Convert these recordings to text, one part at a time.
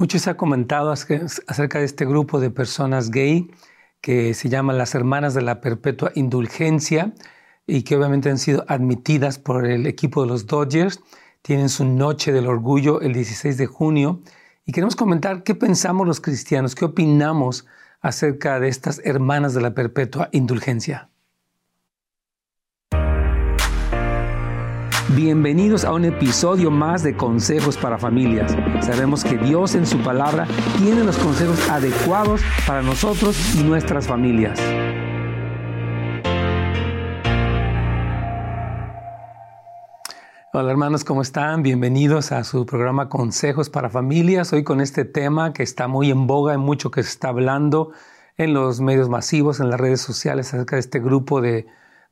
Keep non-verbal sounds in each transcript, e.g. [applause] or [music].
Mucho se ha comentado acerca de este grupo de personas gay que se llaman las Hermanas de la Perpetua Indulgencia y que obviamente han sido admitidas por el equipo de los Dodgers. Tienen su Noche del Orgullo el 16 de junio y queremos comentar qué pensamos los cristianos, qué opinamos acerca de estas Hermanas de la Perpetua Indulgencia. Bienvenidos a un episodio más de Consejos para Familias. Sabemos que Dios en su palabra tiene los consejos adecuados para nosotros y nuestras familias. Hola hermanos, ¿cómo están? Bienvenidos a su programa Consejos para Familias. Hoy con este tema que está muy en boga, en mucho que se está hablando en los medios masivos, en las redes sociales acerca de este grupo de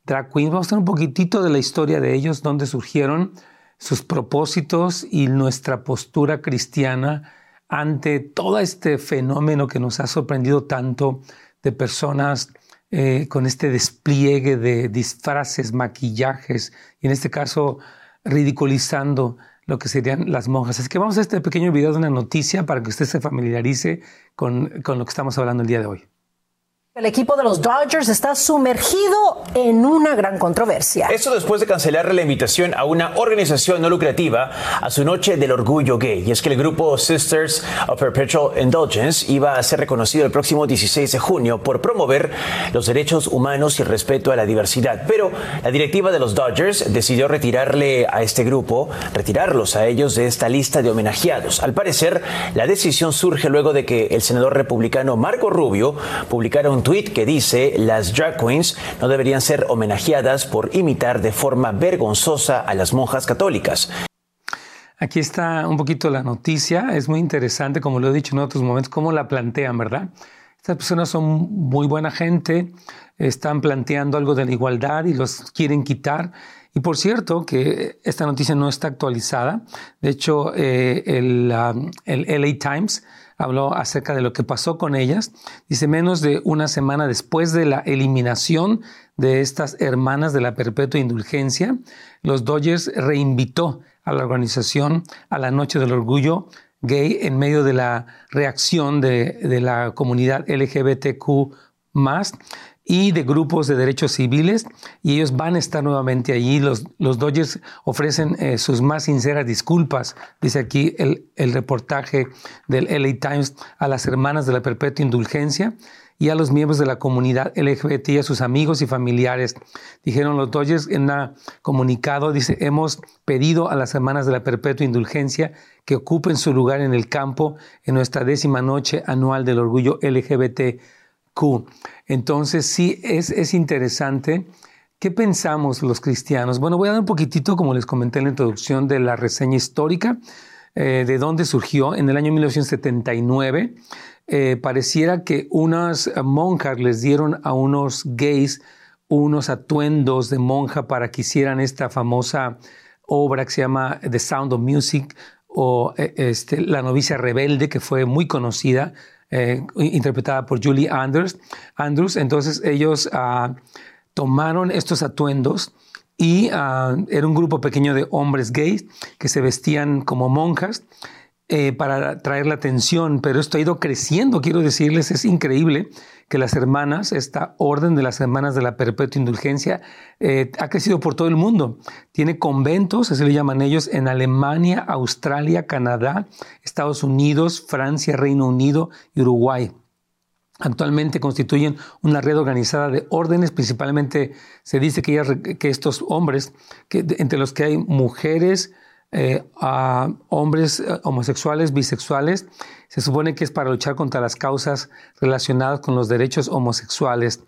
drag. Vamos a tener un poquitito de la historia de ellos, dónde surgieron, sus propósitos y nuestra postura cristiana ante todo este fenómeno que nos ha sorprendido tanto de personas eh, con este despliegue de disfraces, maquillajes y en este caso ridiculizando lo que serían las monjas. Así que vamos a este pequeño video de una noticia para que usted se familiarice con lo que estamos hablando el día de hoy. El equipo de los Dodgers está sumergido en una gran controversia. Eso después de cancelarle la invitación a una organización no lucrativa a su noche del orgullo gay. Y es que el grupo Sisters of Perpetual Indulgence iba a ser reconocido el próximo 16 de junio por promover los derechos humanos y el respeto a la diversidad. Pero la directiva de los Dodgers decidió retirarle a este grupo, retirarlos a ellos de esta lista de homenajeados. Al parecer, la decisión surge luego de que el senador republicano Marco Rubio publicara un tweet que dice las drag queens no deberían ser homenajeadas por imitar de forma vergonzosa a las monjas católicas. Aquí está un poquito la noticia, es muy interesante, como lo he dicho en otros momentos, cómo la plantean, ¿verdad? Estas personas son muy buena gente, están planteando algo de la igualdad y los quieren quitar. Y por cierto, que esta noticia no está actualizada. De hecho, eh, el, um, el LA Times habló acerca de lo que pasó con ellas. Dice, menos de una semana después de la eliminación de estas hermanas de la perpetua indulgencia, los Dodgers reinvitó a la organización a la Noche del Orgullo Gay en medio de la reacción de, de la comunidad LGBTQ y de grupos de derechos civiles y ellos van a estar nuevamente allí. Los, los Dodgers ofrecen eh, sus más sinceras disculpas, dice aquí el, el reportaje del LA Times, a las hermanas de la perpetua indulgencia y a los miembros de la comunidad LGBT y a sus amigos y familiares. Dijeron los Dodgers en un comunicado, dice, hemos pedido a las hermanas de la perpetua indulgencia que ocupen su lugar en el campo en nuestra décima noche anual del orgullo LGBT entonces sí es, es interesante. ¿Qué pensamos los cristianos? Bueno, voy a dar un poquitito, como les comenté en la introducción, de la reseña histórica, eh, de dónde surgió en el año 1979. Eh, pareciera que unas monjas les dieron a unos gays unos atuendos de monja para que hicieran esta famosa obra que se llama The Sound of Music o eh, este, La novicia rebelde, que fue muy conocida eh, interpretada por Julie Andrews. Andrews. Entonces ellos ah, tomaron estos atuendos y ah, era un grupo pequeño de hombres gays que se vestían como monjas eh, para atraer la atención, pero esto ha ido creciendo, quiero decirles, es increíble que las hermanas, esta orden de las hermanas de la perpetua indulgencia, eh, ha crecido por todo el mundo. Tiene conventos, así le llaman ellos, en Alemania, Australia, Canadá, Estados Unidos, Francia, Reino Unido y Uruguay. Actualmente constituyen una red organizada de órdenes, principalmente se dice que, que estos hombres, entre los que hay mujeres, eh, a hombres eh, homosexuales, bisexuales, se supone que es para luchar contra las causas relacionadas con los derechos homosexuales.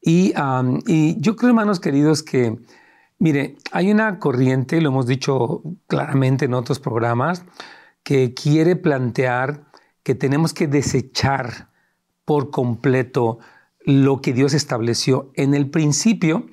Y, y yo creo, hermanos queridos, que, mire, hay una corriente, lo hemos dicho claramente en otros programas, que quiere plantear que tenemos que desechar por completo lo que Dios estableció. En el principio,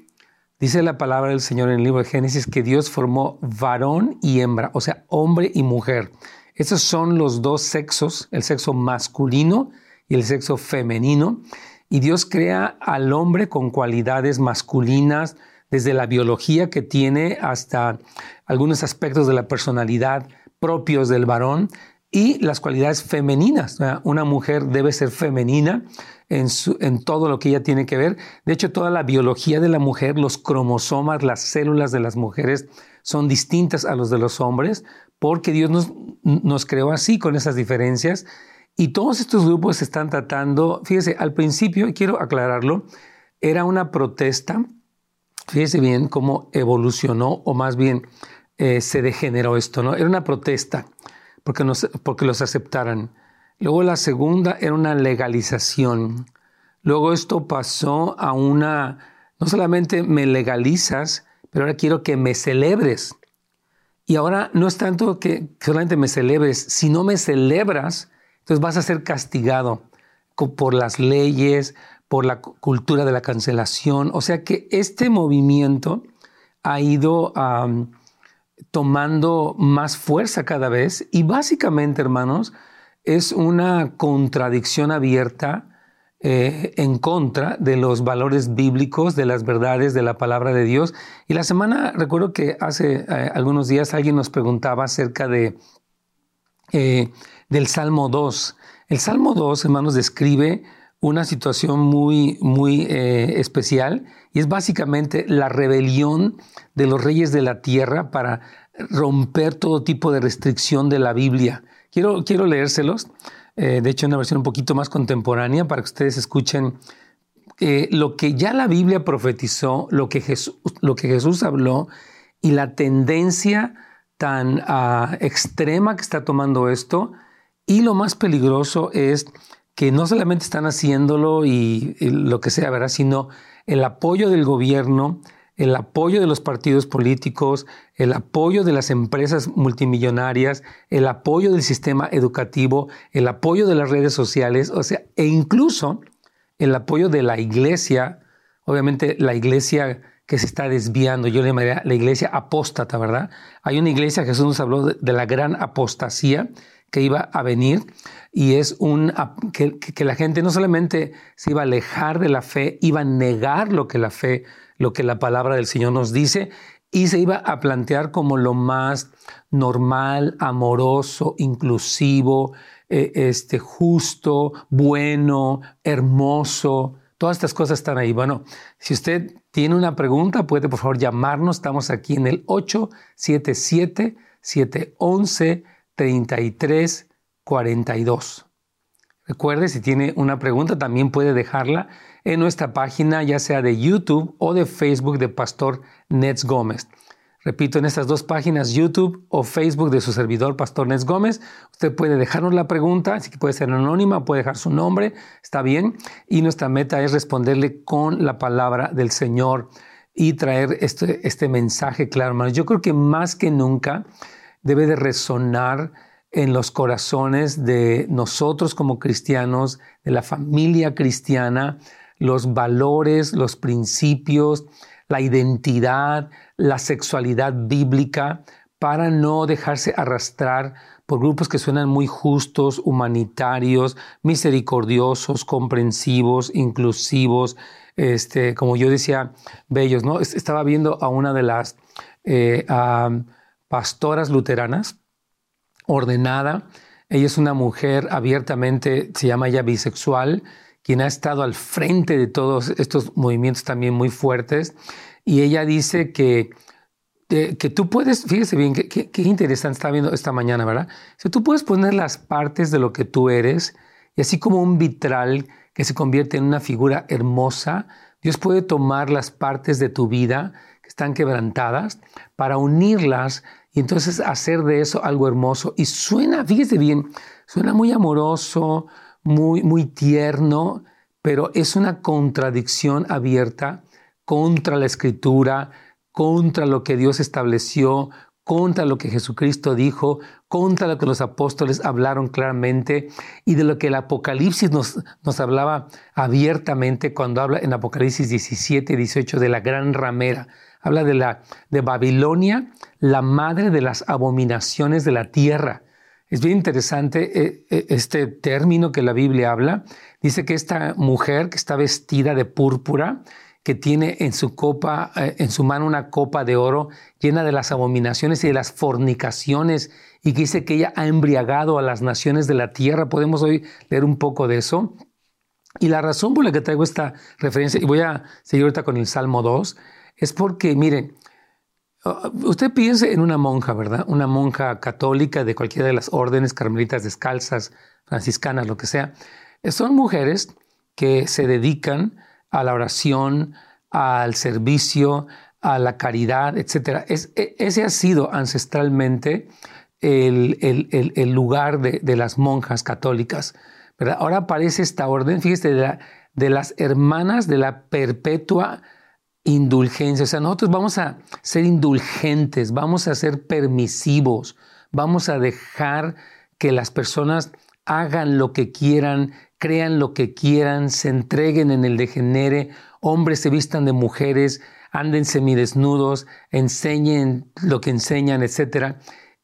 Dice la palabra del Señor en el libro de Génesis que Dios formó varón y hembra, o sea, hombre y mujer. Esos son los dos sexos, el sexo masculino y el sexo femenino. Y Dios crea al hombre con cualidades masculinas, desde la biología que tiene hasta algunos aspectos de la personalidad propios del varón. Y las cualidades femeninas. Una mujer debe ser femenina en, en, todo lo que ella tiene que ver. De hecho, toda la biología de la mujer, los cromosomas, las células de las mujeres son distintas a los de los hombres porque Dios nos, nos creó así, con esas diferencias. Y todos estos grupos se están tratando, fíjese, al principio, quiero aclararlo, era una protesta, fíjese bien cómo evolucionó, o más bien eh, se degeneró esto, ¿no? Era una protesta porque, los aceptaran. Luego la segunda era una legalización. Luego esto pasó a una, no solamente me legalizas, pero ahora quiero que me celebres. Y ahora no es tanto que solamente me celebres, si no me celebras, entonces vas a ser castigado por las leyes, por la cultura de la cancelación. O sea que este movimiento ha ido tomando más fuerza cada vez y básicamente, hermanos, es una contradicción abierta eh, en contra de los valores bíblicos, de las verdades de la palabra de Dios. Y la semana, recuerdo que hace eh, algunos días alguien nos preguntaba acerca de, eh, del Salmo 2. El Salmo 2, hermanos, describe una situación muy, muy especial y es básicamente la rebelión de los reyes de la tierra para romper todo tipo de restricción de la Biblia. Quiero, quiero leérselos. Eh, de hecho una versión un poquito más contemporánea para que ustedes escuchen eh, lo que ya la Biblia profetizó, lo que Jesús, lo que Jesús habló y la tendencia tan ah, extrema que está tomando esto. Y lo más peligroso es que no solamente están haciéndolo y, lo que sea, ¿verdad? Sino el apoyo del gobierno, el apoyo de los partidos políticos, el apoyo de las empresas multimillonarias, el apoyo del sistema educativo, el apoyo de las redes sociales, o sea, e incluso el apoyo de la iglesia, obviamente la iglesia que se está desviando, yo le llamaría la iglesia apóstata, ¿verdad? Hay una iglesia, Jesús nos habló de, la gran apostasía que iba a venir y es un, que, que la gente no solamente se iba a alejar de la fe, iba a negar lo que la fe lo que la palabra del Señor nos dice y se iba a plantear como lo más normal, amoroso, inclusivo, eh, este, justo, bueno, hermoso. Todas estas cosas están ahí. Bueno, si usted tiene una pregunta, puede por favor llamarnos. Estamos aquí en el 877-711-3342. Recuerde, si tiene una pregunta, también puede dejarla en nuestra página, ya sea de YouTube o de Facebook de Pastor Nets Gómez. Repito, en estas dos páginas, YouTube o Facebook de su servidor, Pastor Nets Gómez, usted puede dejarnos la pregunta, así que puede ser anónima, puede dejar su nombre, está bien. Y nuestra meta es responderle con la palabra del Señor y traer este, este mensaje claro, hermanos. Yo creo que más que nunca debe de resonar en los corazones de nosotros como cristianos, de la familia cristiana, los valores, los principios, la identidad, la sexualidad bíblica, para no dejarse arrastrar por grupos que suenan muy justos, humanitarios, misericordiosos, comprensivos, inclusivos, este, como yo decía, bellos, ¿no? Estaba viendo a una de las eh, pastoras luteranas, ordenada, ella es una mujer abiertamente, se llama ella bisexual, quien ha estado al frente de todos estos movimientos también muy fuertes. Y ella dice que, que tú puedes, fíjese bien, qué interesante está viendo esta mañana, ¿verdad? Si tú puedes poner las partes de lo que tú eres, y así como un vitral que se convierte en una figura hermosa, Dios puede tomar las partes de tu vida están quebrantadas para unirlas y entonces hacer de eso algo hermoso. Y suena, fíjese bien, suena muy amoroso, muy, muy tierno, pero es una contradicción abierta contra la escritura, contra lo que Dios estableció, contra lo que Jesucristo dijo, contra lo que los apóstoles hablaron claramente y de lo que el Apocalipsis nos, nos hablaba abiertamente cuando habla en Apocalipsis 17, 18 de la gran ramera. Habla de, la, de Babilonia, la madre de las abominaciones de la tierra. Es bien interesante eh, eh, este término que la Biblia habla. Dice que esta mujer que está vestida de púrpura, que tiene en su copa, eh, en su mano una copa de oro llena de las abominaciones y de las fornicaciones y que dice que ella ha embriagado a las naciones de la tierra. Podemos hoy leer un poco de eso. Y la razón por la que traigo esta referencia, y voy a seguir ahorita con el Salmo 2, es porque, miren, uh, usted piense en una monja, ¿verdad? Una monja católica de cualquiera de las órdenes, carmelitas descalzas, franciscanas, lo que sea. Son mujeres que se dedican a la oración, al servicio, a la caridad, etc. E, ese ha sido ancestralmente el, lugar de, las monjas católicas. Ahora aparece esta orden, fíjese, de las hermanas de la perpetua indulgencia. O sea, nosotros vamos a ser indulgentes, vamos a ser permisivos, vamos a dejar que las personas hagan lo que quieran, crean lo que quieran, se entreguen en el degenere, hombres se vistan de mujeres, anden semidesnudos, enseñen lo que enseñan, etc.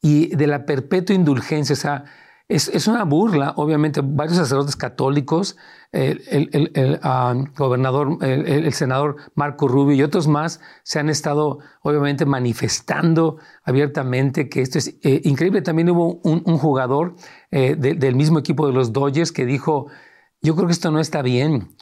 Y de la perpetua indulgencia, o sea, es, una burla, obviamente, varios sacerdotes católicos, el, ah, gobernador, el, senador Marco Rubio y otros más se han estado, obviamente, manifestando abiertamente que esto es eh, increíble. También hubo un, jugador eh, del mismo equipo de los Dodgers que dijo, yo creo que esto no está bien,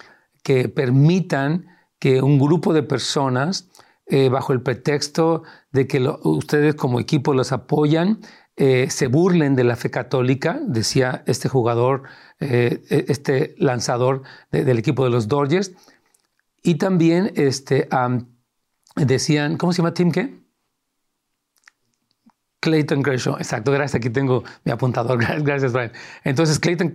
que permitan que un grupo de personas, eh, bajo el pretexto de que ustedes como equipo los apoyan, eh, se burlen de la fe católica, decía este jugador, eh, e, este lanzador del equipo de los Dodgers. Y también este, decían, ¿cómo se llama Tim qué? Clayton Kershaw, exacto, gracias, aquí tengo mi apuntador, [laughs] gracias Brian. Entonces Clayton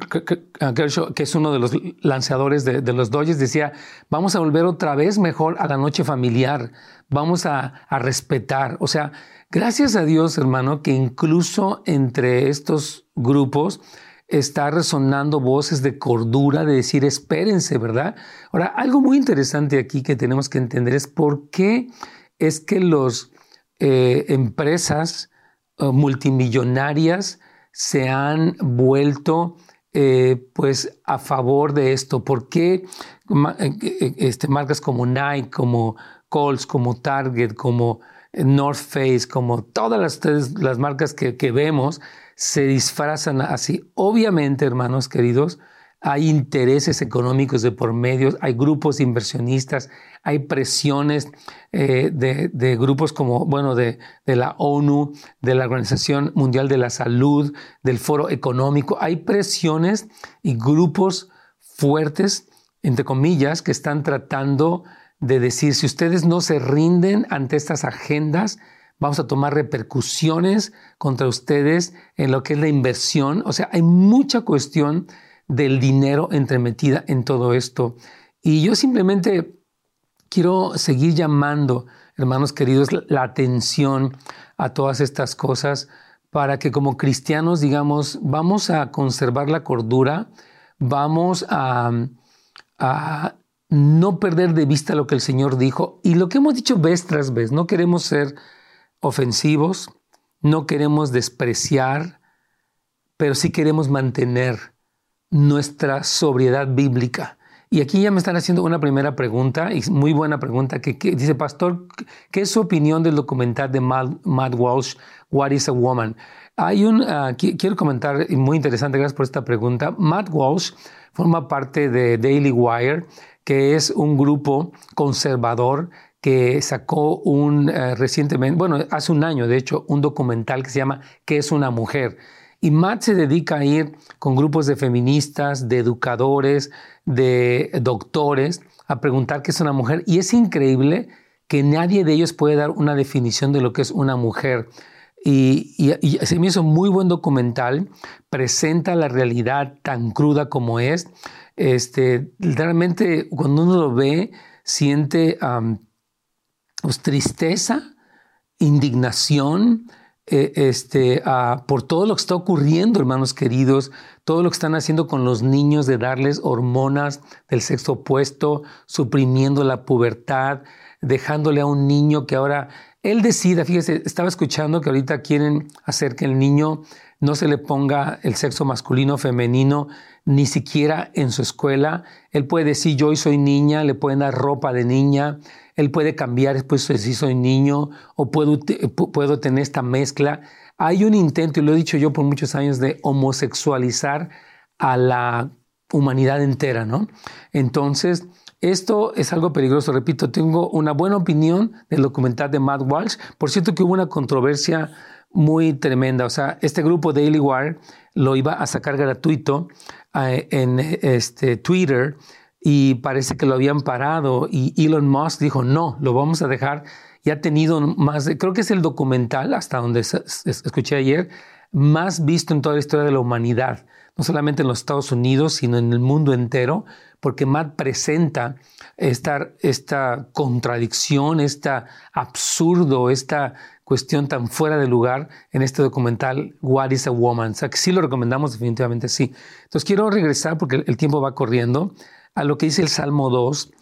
Kershaw, que es uno de los lanzadores de, los Dodgers, decía, vamos a volver otra vez mejor a la noche familiar, vamos a, respetar, o sea, Gracias a Dios, hermano, que incluso entre estos grupos está resonando voces de cordura, de decir, espérense, ¿verdad? Ahora, algo muy interesante aquí que tenemos que entender es por qué es que las eh, empresas multimillonarias se han vuelto eh, pues a favor de esto. ¿Por qué este, marcas como Nike, como Coles, como Target, como North Face, como todas las, las marcas que, que vemos, se disfrazan así. Obviamente, hermanos queridos, hay intereses económicos de por medio, hay grupos inversionistas, hay presiones eh, de, de, grupos como, bueno, de, de, la ONU, de la Organización Mundial de la Salud, del Foro Económico. Hay presiones y grupos fuertes, entre comillas, que están tratando de decir, si ustedes no se rinden ante estas agendas, vamos a tomar repercusiones contra ustedes en lo que es la inversión. O sea, hay mucha cuestión del dinero entremetida en todo esto. Y yo simplemente quiero seguir llamando, hermanos queridos, la atención a todas estas cosas para que como cristianos, digamos, vamos a conservar la cordura, vamos a, a no perder de vista lo que el Señor dijo y lo que hemos dicho vez tras vez. No queremos ser ofensivos, no queremos despreciar, pero sí queremos mantener nuestra sobriedad bíblica. Y aquí ya me están haciendo una primera pregunta, y muy buena pregunta, que, dice, Pastor, ¿qué es su opinión del documental de Matt, Walsh, What is a Woman? Hay un, ah, quiero comentar, muy interesante, gracias por esta pregunta. Matt Walsh forma parte de Daily Wire, que es un grupo conservador que sacó un eh, recientemente, bueno, hace un año de hecho, un documental que se llama ¿Qué es una mujer? Y Matt se dedica a ir con grupos de feministas, de educadores, de doctores, a preguntar qué es una mujer. Y es increíble que nadie de ellos puede dar una definición de lo que es una mujer. Y, y, se me hizo muy buen documental, presenta la realidad tan cruda como es este, realmente cuando uno lo ve, siente pues, tristeza, indignación, eh, este, por todo lo que está ocurriendo, hermanos queridos, todo lo que están haciendo con los niños de darles hormonas del sexo opuesto, suprimiendo la pubertad, dejándole a un niño que ahora él decida, fíjese, estaba escuchando que ahorita quieren hacer que el niño no se le ponga el sexo masculino o femenino ni siquiera en su escuela. Él puede decir yo hoy soy niña, le pueden dar ropa de niña, él puede cambiar después si soy niño o puedo, puedo tener esta mezcla. Hay un intento, y lo he dicho yo por muchos años, de homosexualizar a la humanidad entera, ¿no? Entonces, esto es algo peligroso, repito, tengo una buena opinión del documental de Matt Walsh. Por cierto que hubo una controversia muy tremenda, o sea, este grupo Daily Wire lo iba a sacar gratuito eh, en este, Twitter y parece que lo habían parado y Elon Musk dijo, no, lo vamos a dejar. Y ha tenido más, creo que es el documental, hasta donde escuché ayer, más visto en toda la historia de la humanidad, no solamente en los Estados Unidos, sino en el mundo entero, porque Matt presenta esta, esta contradicción, este absurdo, esta cuestión tan fuera de lugar en este documental What is a Woman. O sea, que sí lo recomendamos definitivamente, sí. Entonces quiero regresar, porque el tiempo va corriendo, a lo que dice el Salmo 2,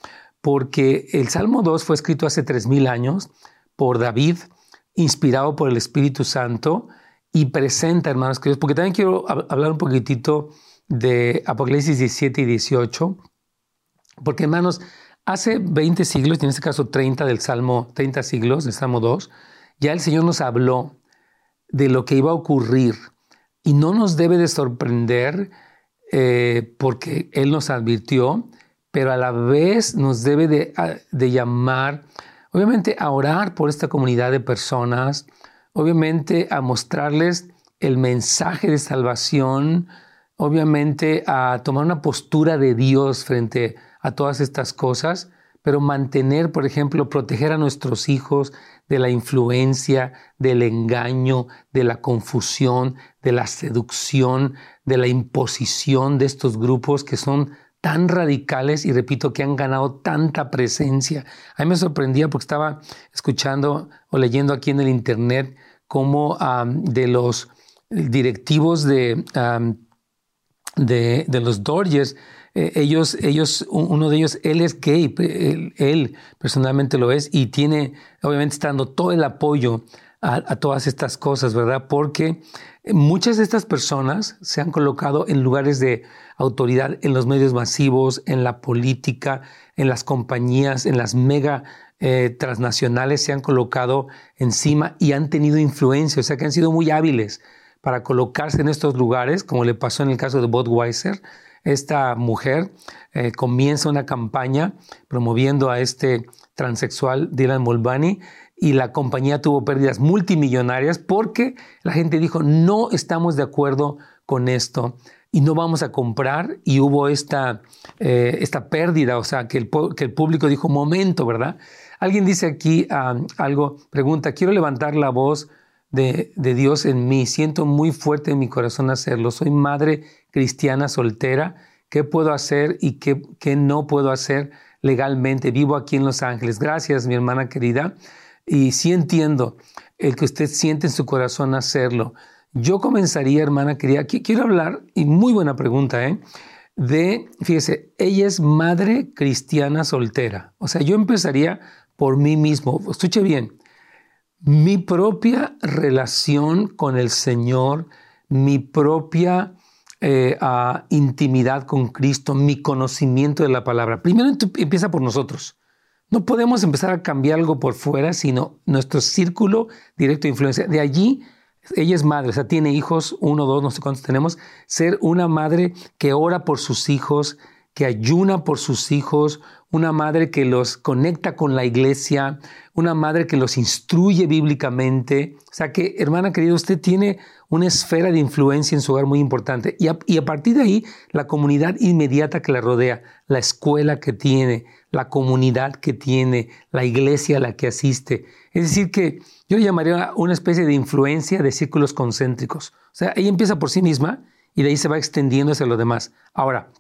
porque el Salmo 2 fue escrito hace 3.000 años por David, inspirado por el Espíritu Santo, y presenta, hermanos queridos, porque también quiero hablar un poquitito de Apocalipsis 17 y 18, porque, hermanos, hace 20 siglos, y en este caso 30 del Salmo, 30 siglos del Salmo 2, ya el Señor nos habló de lo que iba a ocurrir y no nos debe de sorprender eh, porque Él nos advirtió, pero a la vez nos debe de, llamar, obviamente, a orar por esta comunidad de personas, obviamente a mostrarles el mensaje de salvación, obviamente a tomar una postura de Dios frente a todas estas cosas, pero mantener, por ejemplo, proteger a nuestros hijos de la influencia, del engaño, de la confusión, de la seducción, de la imposición de estos grupos que son tan radicales y repito que han ganado tanta presencia. A mí me sorprendía porque estaba escuchando o leyendo aquí en el internet cómo de los directivos de, de, de los Dodgers eh, ellos, ellos, uno de ellos, él es gay, él, personalmente lo es y tiene, obviamente, está dando todo el apoyo a, todas estas cosas, ¿verdad? Porque muchas de estas personas se han colocado en lugares de autoridad en los medios masivos, en la política, en las compañías, en las mega eh, transnacionales, se han colocado encima y han tenido influencia, o sea que han sido muy hábiles para colocarse en estos lugares, como le pasó en el caso de Budweiser, esta mujer eh, comienza una campaña promoviendo a este transexual Dylan Mulvaney y la compañía tuvo pérdidas multimillonarias porque la gente dijo no estamos de acuerdo con esto y no vamos a comprar y hubo esta, eh, esta pérdida, o sea, que el, que el, público dijo, momento, ¿verdad? Alguien dice aquí ah, algo, pregunta, quiero levantar la voz de, de, Dios en mí, siento muy fuerte en mi corazón hacerlo, soy madre cristiana soltera, qué puedo hacer y qué, qué no puedo hacer legalmente. Vivo aquí en Los Ángeles. Gracias, mi hermana querida. Y sí entiendo el que usted siente en su corazón hacerlo. Yo comenzaría, hermana querida, quiero hablar, y muy buena pregunta, ¿eh? de, fíjese, ella es madre cristiana soltera. O sea, yo empezaría por mí mismo. Escuche bien, mi propia relación con el Señor, mi propia eh, a intimidad con Cristo, mi conocimiento de la palabra. Primero empieza por nosotros. No podemos empezar a cambiar algo por fuera, sino nuestro círculo directo de influencia. De allí, ella es madre, o sea, tiene hijos, uno, dos, no sé cuántos tenemos. Ser una madre que ora por sus hijos, que ayuna por sus hijos, una madre que los conecta con la iglesia, una madre que los instruye bíblicamente. O sea que, hermana querida, usted tiene una esfera de influencia en su hogar muy importante. Y a, partir de ahí, la comunidad inmediata que la rodea, la escuela que tiene, la comunidad que tiene, la iglesia a la que asiste. Es decir, que yo llamaría una especie de influencia de círculos concéntricos. O sea, ella empieza por sí misma y de ahí se va extendiendo hacia los demás. Ahora,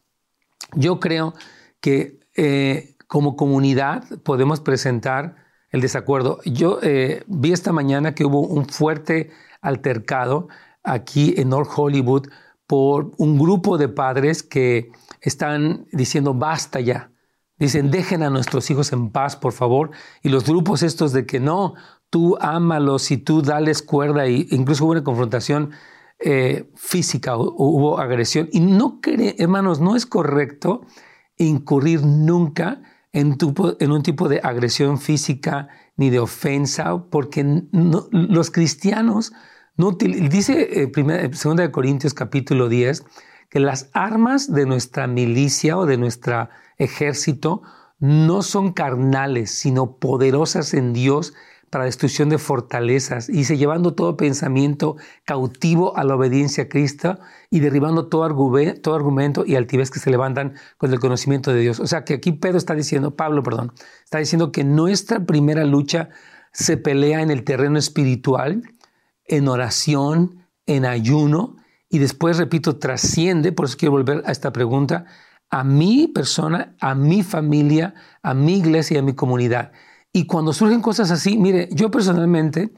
yo creo que eh, como comunidad podemos presentar el desacuerdo. Yo eh, vi esta mañana que hubo un fuerte altercado aquí en North Hollywood por un grupo de padres que están diciendo basta ya. Dicen, dejen a nuestros hijos en paz, por favor. Y los grupos estos de que no, tú ámalos y tú dales cuerda, e incluso hubo una confrontación eh, física, hubo agresión. Y no, hermanos, no es correcto incurrir nunca en, en, un tipo de agresión física ni de ofensa, porque los cristianos no dice eh, 2 de Corintios capítulo 10 que las armas de nuestra milicia o de nuestro ejército no son carnales, sino poderosas en Dios para destrucción de fortalezas, y se llevando todo pensamiento cautivo a la obediencia a Cristo y derribando todo, todo argumento y altivez que se levantan con el conocimiento de Dios. O sea que aquí Pedro está diciendo, Pablo, perdón, está diciendo que nuestra primera lucha se pelea en el terreno espiritual, en oración, en ayuno, y después, repito, trasciende, por eso quiero volver a esta pregunta, a mi persona, a mi familia, a mi iglesia y a mi comunidad. Y cuando surgen cosas así, mire, yo personalmente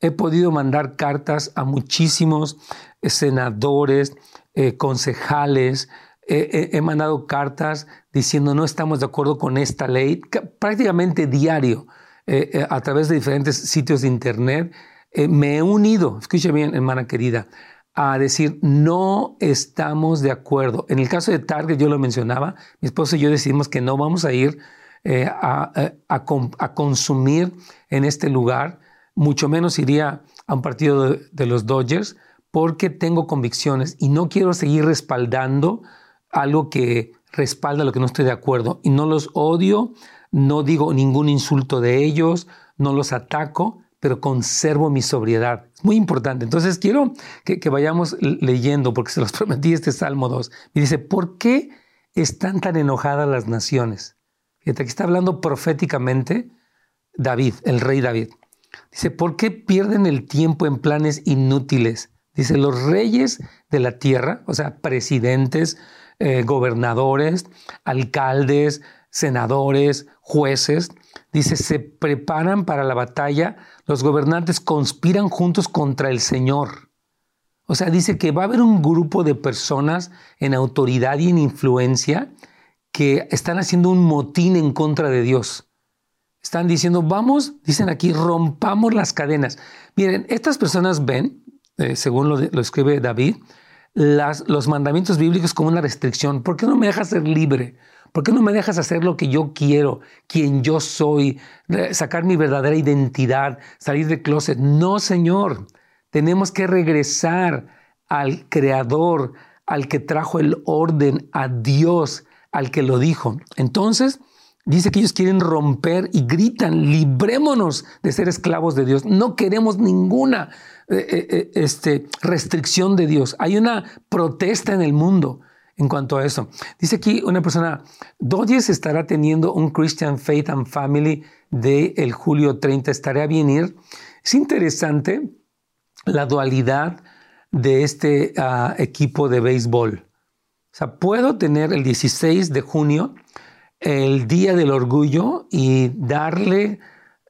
he podido mandar cartas a muchísimos eh, senadores, eh, concejales, he mandado cartas diciendo no estamos de acuerdo con esta ley, prácticamente diario, eh, a través de diferentes sitios de internet. me he unido, escuche bien, hermana querida, a decir no estamos de acuerdo. En el caso de Target, yo lo mencionaba, mi esposo y yo decidimos que no vamos a ir eh, a, consumir en este lugar, mucho menos iría a un partido de, los Dodgers porque tengo convicciones y no quiero seguir respaldando algo que respalda lo que no estoy de acuerdo. Y no los odio, no digo ningún insulto de ellos, no los ataco, pero conservo mi sobriedad. Es muy importante. Entonces quiero que, vayamos leyendo, porque se los [laughs] prometí este Salmo 2. Me dice, ¿por qué están tan enojadas las naciones? Fíjate, aquí está hablando proféticamente David, el rey David. Dice, ¿por qué pierden el tiempo en planes inútiles? Dice, los reyes de la tierra, o sea, presidentes, eh, gobernadores, alcaldes, senadores, jueces, dice, se preparan para la batalla, los gobernantes conspiran juntos contra el Señor. O sea, dice que va a haber un grupo de personas en autoridad y en influencia que están haciendo un motín en contra de Dios. Están diciendo, vamos, dicen aquí, rompamos las cadenas. Miren, estas personas ven, eh, según lo, escribe David, las, los mandamientos bíblicos como una restricción. ¿Por qué no me dejas ser libre? ¿Por qué no me dejas hacer lo que yo quiero, quien yo soy, sacar mi verdadera identidad, salir del closet? No, Señor. Tenemos que regresar al Creador, al que trajo el orden, a Dios, al que lo dijo. Entonces, dice que ellos quieren romper y gritan, librémonos de ser esclavos de Dios. No queremos ninguna eh, eh, eh, este, restricción de Dios. Hay una protesta en el mundo en cuanto a eso. Dice aquí una persona, Dodges estará teniendo un Christian Faith and Family de el julio 30, estaré a venir. Es interesante la dualidad de este ah, equipo de béisbol. O sea, puedo tener el 16 de junio, el Día del Orgullo, y darle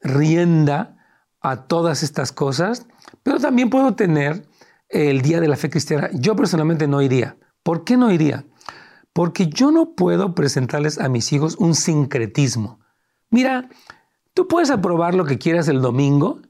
rienda a todas estas cosas, pero también puedo tener el Día de la Fe Cristiana. Yo personalmente no iría. ¿Por qué no iría? Porque yo no puedo presentarles a mis hijos un sincretismo. Mira, tú puedes aprobar lo que quieras el domingo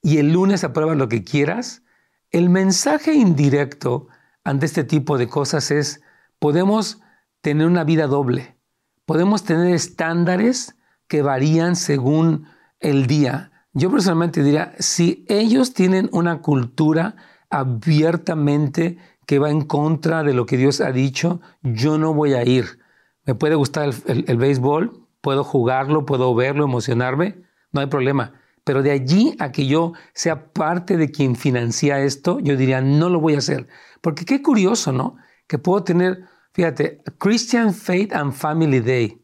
y el lunes apruebas lo que quieras. El mensaje indirecto ante este tipo de cosas es, podemos tener una vida doble. Podemos tener estándares que varían según el día. Yo personalmente diría, si ellos tienen una cultura abiertamente que va en contra de lo que Dios ha dicho, yo no voy a ir. Me puede gustar el, béisbol, puedo jugarlo, puedo verlo, emocionarme, no hay problema. Pero de allí a que yo sea parte de quien financia esto, yo diría, no lo voy a hacer. Porque qué curioso, ¿no? Que puedo tener Fíjate, Christian Faith and Family Day.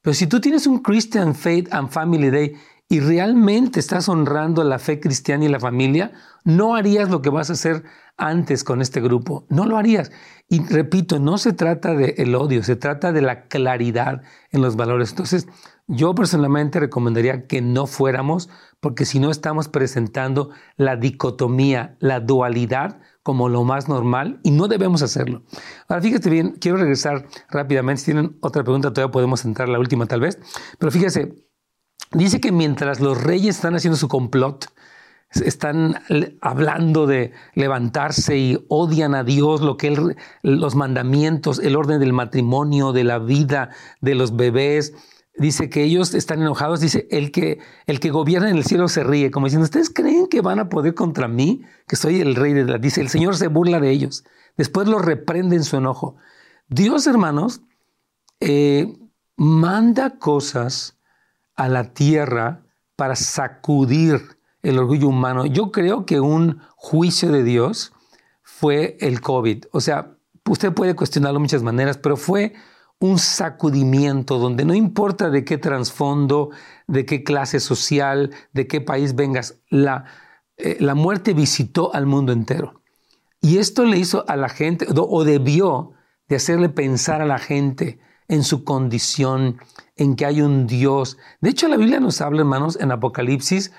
Pero si tú tienes un Christian Faith and Family Day y realmente estás honrando la fe cristiana y la familia, no harías lo que vas a hacer antes con este grupo. No lo harías. Y repito, no se trata del el odio, se trata de la claridad en los valores. Entonces, yo personalmente recomendaría que no fuéramos, porque si no estamos presentando la dicotomía, la dualidad como lo más normal y no debemos hacerlo. Ahora, fíjate bien, quiero regresar rápidamente. Si tienen otra pregunta, todavía podemos entrar la última tal vez. Pero fíjese, dice que mientras los reyes están haciendo su complot están hablando de levantarse y odian a Dios, lo que él, los mandamientos, el orden del matrimonio, de la vida, de los bebés. Dice que ellos están enojados. Dice, el que, el que gobierna en el cielo se ríe, como diciendo, ¿ustedes creen que van a poder contra mí, que soy el rey de la... Dice, el Señor se burla de ellos. Después los reprende en su enojo. Dios, hermanos, eh, manda cosas a la tierra para sacudir el orgullo humano. Yo creo que un juicio de Dios fue el COVID. O sea, usted puede cuestionarlo de muchas maneras, pero fue un sacudimiento donde no importa de qué trasfondo, de qué clase social, de qué país vengas, la, eh, la muerte visitó al mundo entero. Y esto le hizo a la gente, o debió de hacerle pensar a la gente en su condición, en que hay un Dios. De hecho, la Biblia nos habla, hermanos, en Apocalipsis,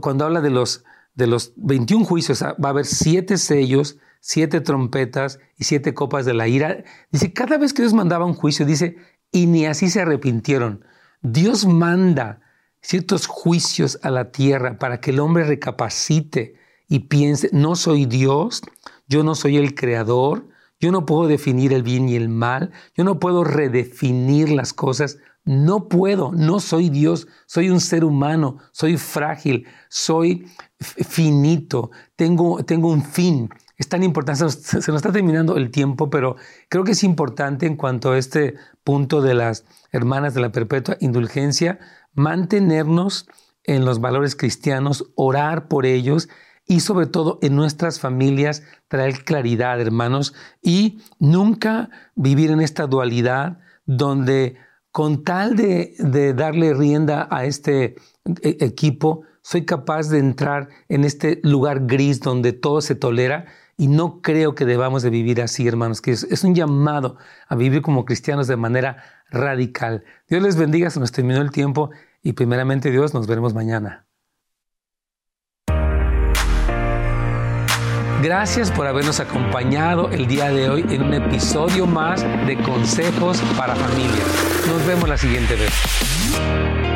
cuando habla de los, de los 21 juicios, ah, va a haber siete sellos, siete trompetas y siete copas de la ira. Dice, cada vez que Dios mandaba un juicio, dice, y ni así se arrepintieron. Dios manda ciertos juicios a la tierra para que el hombre recapacite y piense, no soy Dios, yo no soy el creador, yo no puedo definir el bien y el mal, yo no puedo redefinir las cosas, no puedo, no soy Dios, soy un ser humano, soy frágil, soy finito, tengo, tengo un fin. Es tan importante, [laughs] se nos, está terminando el tiempo, pero creo que es importante en cuanto a este punto de las hermanas de la perpetua indulgencia, mantenernos en los valores cristianos, orar por ellos y sobre todo en nuestras familias traer claridad, hermanos, y nunca vivir en esta dualidad donde con tal de, darle rienda a este e, equipo, soy capaz de entrar en este lugar gris donde todo se tolera y no creo que debamos de vivir así, hermanos, que es, un llamado a vivir como cristianos de manera radical. Dios les bendiga, se nos terminó el tiempo y primeramente Dios, nos veremos mañana. Gracias por habernos acompañado el día de hoy en un episodio más de Consejos para Familias. Nos vemos la siguiente vez.